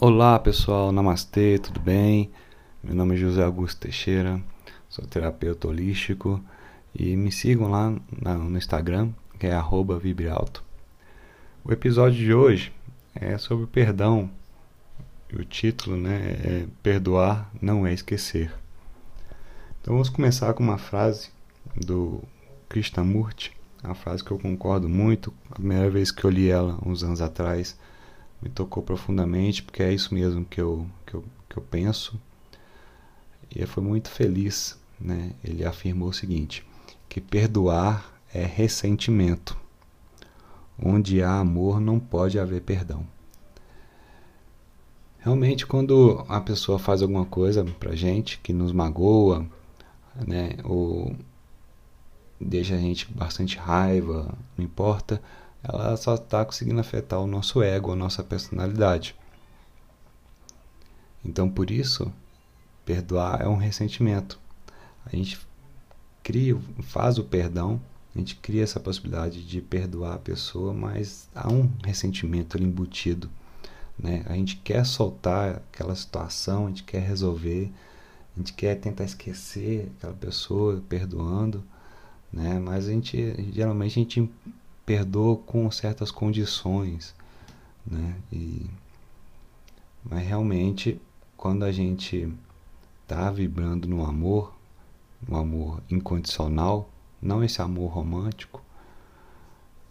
Olá pessoal, namastê, tudo bem? Meu nome é José Augusto Teixeira, sou terapeuta holístico e me sigam lá no Instagram, que é @vibrealto. O episódio de hoje é sobre perdão. O título né, é Perdoar não é esquecer. Então vamos começar com uma frase do Krishnamurti, uma frase que eu concordo muito. A primeira vez que eu li ela, uns anos atrás, me tocou profundamente, porque é isso mesmo que eu, que eu, que eu penso. E fui muito feliz. Né? Ele afirmou o seguinte: que perdoar é ressentimento. Onde há amor, não pode haver perdão. Realmente, quando a pessoa faz alguma coisa pra gente que nos magoa, né, ou deixa a gente bastante raiva, não importa, ela só está conseguindo afetar o nosso ego, a nossa personalidade. Então, por isso, perdoar é um ressentimento. A gente cria, faz o perdão, a gente cria essa possibilidade de perdoar a pessoa, mas há um ressentimento ali embutido. Né? A gente quer soltar aquela situação, a gente quer resolver, a gente quer tentar esquecer aquela pessoa, perdoando, né? mas a gente geralmente a gente perdoa com certas condições, né? E, mas realmente, quando a gente está vibrando no amor, no amor incondicional, não esse amor romântico,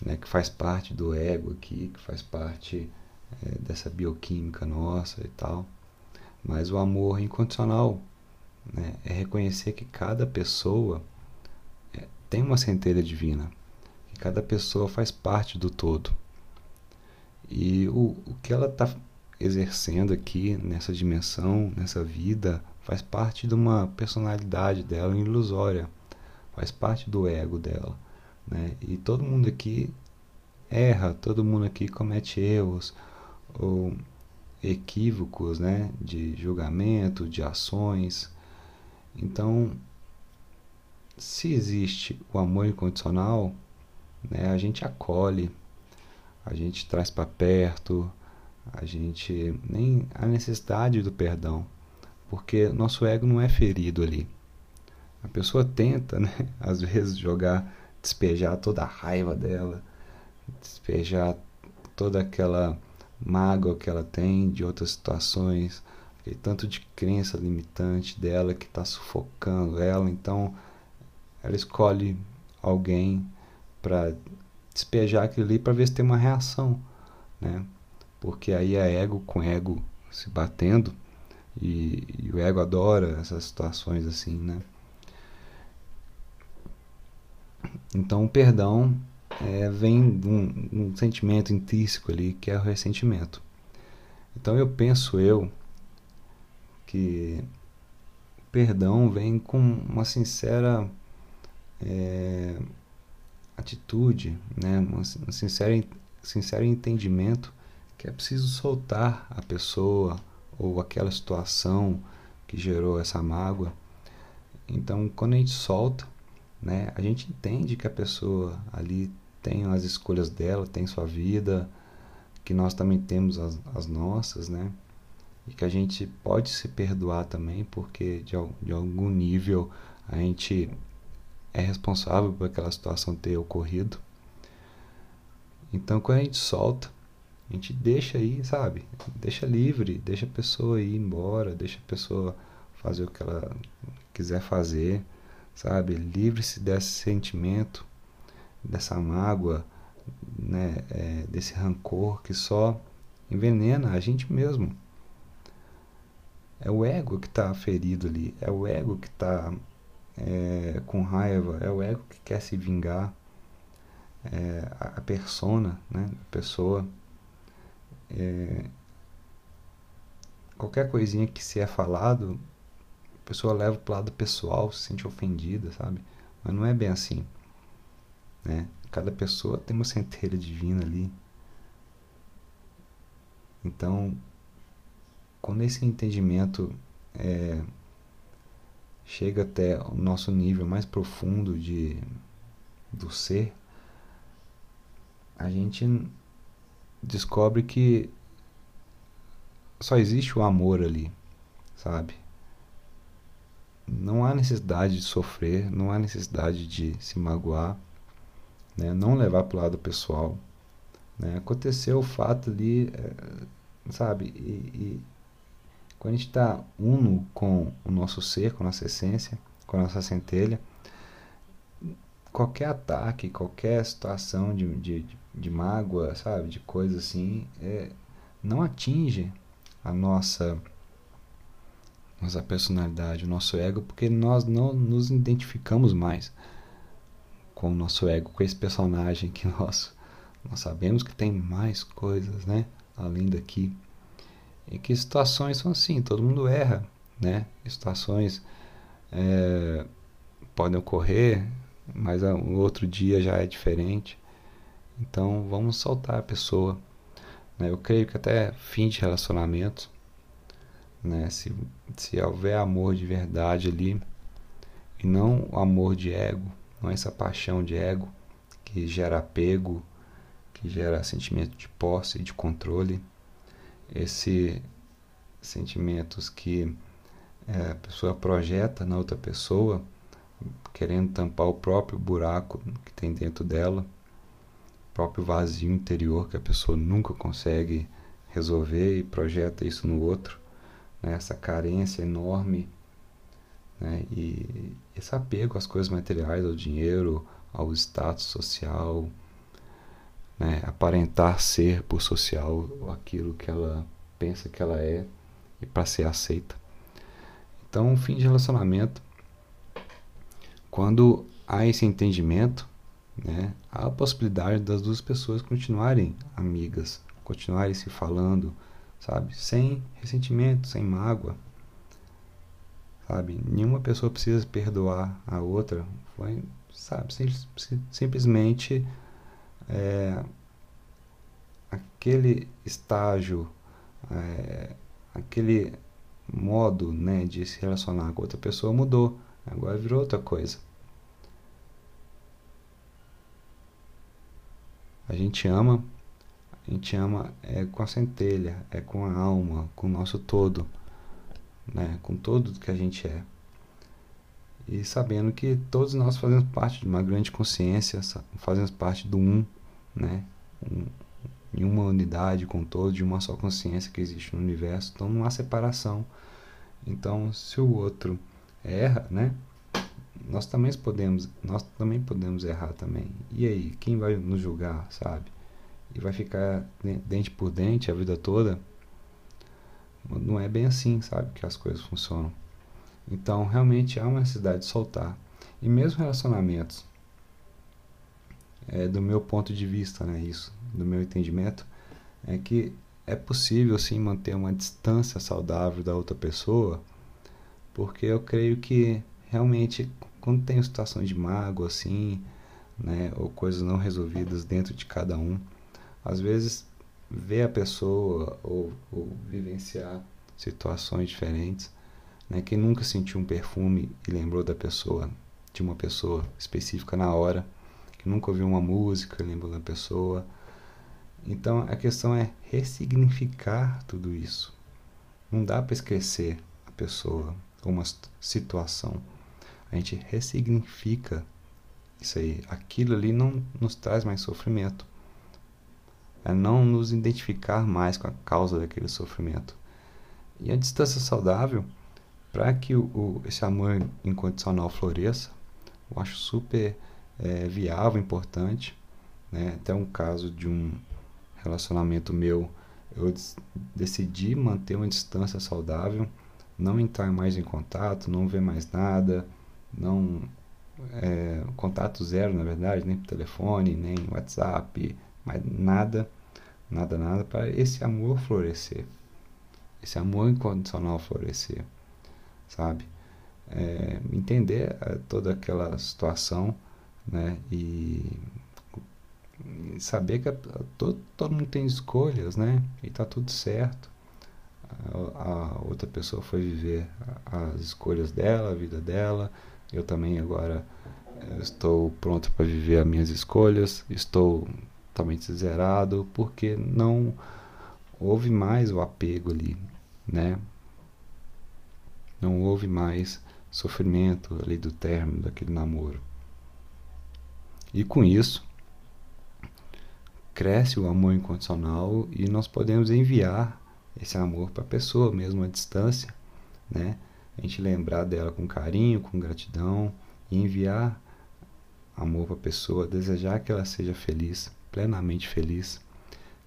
né, que faz parte do ego aqui, que faz parte é, dessa bioquímica nossa e tal, mas o amor incondicional né, é reconhecer que cada pessoa é, tem uma centelha divina Cada pessoa faz parte do todo. E o, o que ela está exercendo aqui nessa dimensão, nessa vida, faz parte de uma personalidade dela ilusória, faz parte do ego dela. Né? E todo mundo aqui erra, todo mundo aqui comete erros ou equívocos né? de julgamento, de ações. Então, se existe o amor incondicional, né, a gente acolhe, a gente traz para perto, a gente nem a necessidade do perdão, porque nosso ego não é ferido ali. A pessoa tenta, né, às vezes jogar, despejar toda a raiva dela, despejar toda aquela mágoa que ela tem de outras situações, aquele tanto de crença limitante dela que está sufocando ela, então ela escolhe alguém para despejar aquilo ali para ver se tem uma reação, né? Porque aí é ego com ego se batendo e, e o ego adora essas situações assim, né? Então o perdão é, vem de um, um sentimento intrínseco ali que é o ressentimento. Então eu penso eu que o perdão vem com uma sincera é, atitude, né, um sincero, sincero entendimento que é preciso soltar a pessoa ou aquela situação que gerou essa mágoa. Então, quando a gente solta, né, a gente entende que a pessoa ali tem as escolhas dela, tem sua vida, que nós também temos as, as nossas, né? E que a gente pode se perdoar também, porque de, de algum nível a gente é responsável por aquela situação ter ocorrido. Então, quando a gente solta, a gente deixa aí, sabe? Deixa livre, deixa a pessoa ir embora, deixa a pessoa fazer o que ela quiser fazer, sabe? Livre-se desse sentimento, dessa mágoa, né? É, desse rancor que só envenena a gente mesmo. É o ego que está ferido ali, é o ego que está é, com raiva, é o ego que quer se vingar, é, a, persona, né, a pessoa. É, qualquer coisinha que se é falado, a pessoa leva para o lado pessoal, se sente ofendida, sabe? Mas não é bem assim. Né? Cada pessoa tem uma centelha divina ali. Então, quando esse entendimento é, chega até o nosso nível mais profundo de do ser, a gente descobre que só existe o amor ali, sabe? Não há necessidade de sofrer, não há necessidade de se magoar, né? não levar para o lado pessoal. Né? Aconteceu o fato ali, é, sabe? E, e quando a gente está uno com o nosso ser, com a nossa essência, com a nossa centelha, qualquer ataque, qualquer situação de, de, de mágoa, sabe? De coisa assim, é, não atinge a nossa nossa personalidade, o nosso ego, porque nós não nos identificamos mais com o nosso ego, com esse personagem que nós nós sabemos que tem mais coisas, né, além daqui. E que situações são assim, todo mundo erra, né? Situações é, podem ocorrer, mas o outro dia já é diferente. Então vamos soltar a pessoa. Né? Eu creio que até fim de relacionamento, né? se, se houver amor de verdade ali, e não o amor de ego, não essa paixão de ego que gera apego, que gera sentimento de posse e de controle, esse sentimentos que é, a pessoa projeta na outra pessoa, querendo tampar o próprio buraco que tem dentro dela, próprio vazio interior que a pessoa nunca consegue resolver e projeta isso no outro, né? essa carência enorme né? e esse apego às coisas materiais, ao dinheiro, ao status social, né? aparentar ser por social aquilo que ela pensa que ela é e para ser aceita. Então, fim de relacionamento, quando há esse entendimento, né, há a possibilidade das duas pessoas continuarem amigas, continuarem se falando, sabe, sem ressentimento, sem mágoa, sabe, nenhuma pessoa precisa perdoar a outra, foi, sabe, sim, simplesmente é, aquele estágio, é, aquele modo, né, de se relacionar com outra pessoa mudou, agora virou outra coisa. A gente ama, a gente ama é com a centelha, é com a alma, com o nosso todo, né? com tudo que a gente é. E sabendo que todos nós fazemos parte de uma grande consciência, fazemos parte do um, né? Em uma unidade com todo, de uma só consciência que existe no universo. Então não há separação. Então, se o outro erra, né? nós também podemos, nós também podemos errar também. E aí, quem vai nos julgar, sabe? E vai ficar dente por dente a vida toda? Não é bem assim, sabe, que as coisas funcionam. Então, realmente há uma necessidade de soltar. E mesmo relacionamentos, é, do meu ponto de vista, né, isso, do meu entendimento, é que é possível sim manter uma distância saudável da outra pessoa, porque eu creio que realmente quando tem situações de mágoa assim, né, ou coisas não resolvidas dentro de cada um, às vezes ver a pessoa ou, ou vivenciar situações diferentes, né, quem nunca sentiu um perfume e lembrou da pessoa, de uma pessoa específica na hora, que nunca ouviu uma música lembrou da pessoa. Então a questão é ressignificar tudo isso. Não dá para esquecer a pessoa ou uma situação a gente ressignifica isso aí. Aquilo ali não nos traz mais sofrimento. É não nos identificar mais com a causa daquele sofrimento. E a distância saudável, para que o, o, esse amor incondicional floresça, eu acho super é, viável, importante. Né? Até um caso de um relacionamento meu, eu decidi manter uma distância saudável, não entrar mais em contato, não ver mais nada, não é, contato zero na verdade, nem por telefone, nem WhatsApp, mas nada, nada, nada para esse amor florescer, esse amor incondicional florescer, sabe? É, entender é, toda aquela situação, né? E, e saber que todo, todo mundo tem escolhas, né? E tá tudo certo. A, a outra pessoa foi viver as escolhas dela, a vida dela, eu também agora eh, estou pronto para viver as minhas escolhas, estou totalmente zerado, porque não houve mais o apego ali, né? Não houve mais sofrimento ali do término daquele namoro. E com isso, cresce o amor incondicional e nós podemos enviar esse amor para a pessoa, mesmo à distância, né? A gente lembrar dela com carinho, com gratidão e enviar amor para a pessoa, desejar que ela seja feliz, plenamente feliz,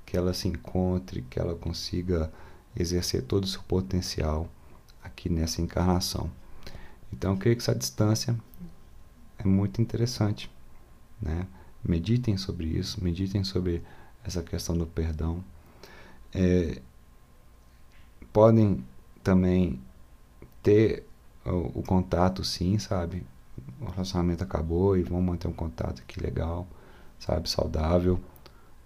que ela se encontre, que ela consiga exercer todo o seu potencial aqui nessa encarnação. Então, eu creio que essa distância é muito interessante, né? Meditem sobre isso, meditem sobre essa questão do perdão. É, podem também ter o, o, contato, sim, sabe? O relacionamento acabou e vão manter um contato aqui legal, sabe? Saudável.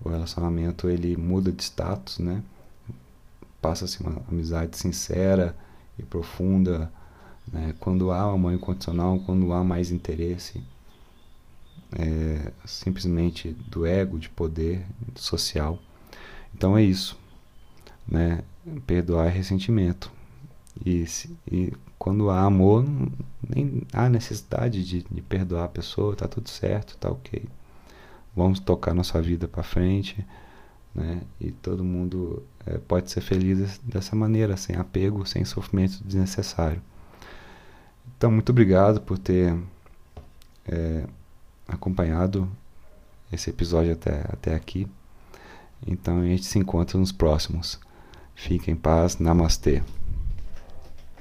O relacionamento ele muda de status, né? Passa-se uma amizade sincera e profunda, né? Quando há amor incondicional, quando há mais interesse é, simplesmente do ego, de poder social. Então é isso, né? Perdoar é ressentimento. E, e quando há amor, nem há necessidade de, de perdoar a pessoa, tá tudo certo, tá ok. Vamos tocar nossa vida para frente, né? E todo mundo é, pode ser feliz dessa maneira, sem apego, sem sofrimento desnecessário. Então, muito obrigado por ter é, acompanhado esse episódio até, até aqui. Então a gente se encontra nos próximos. Fique em paz. Namastê.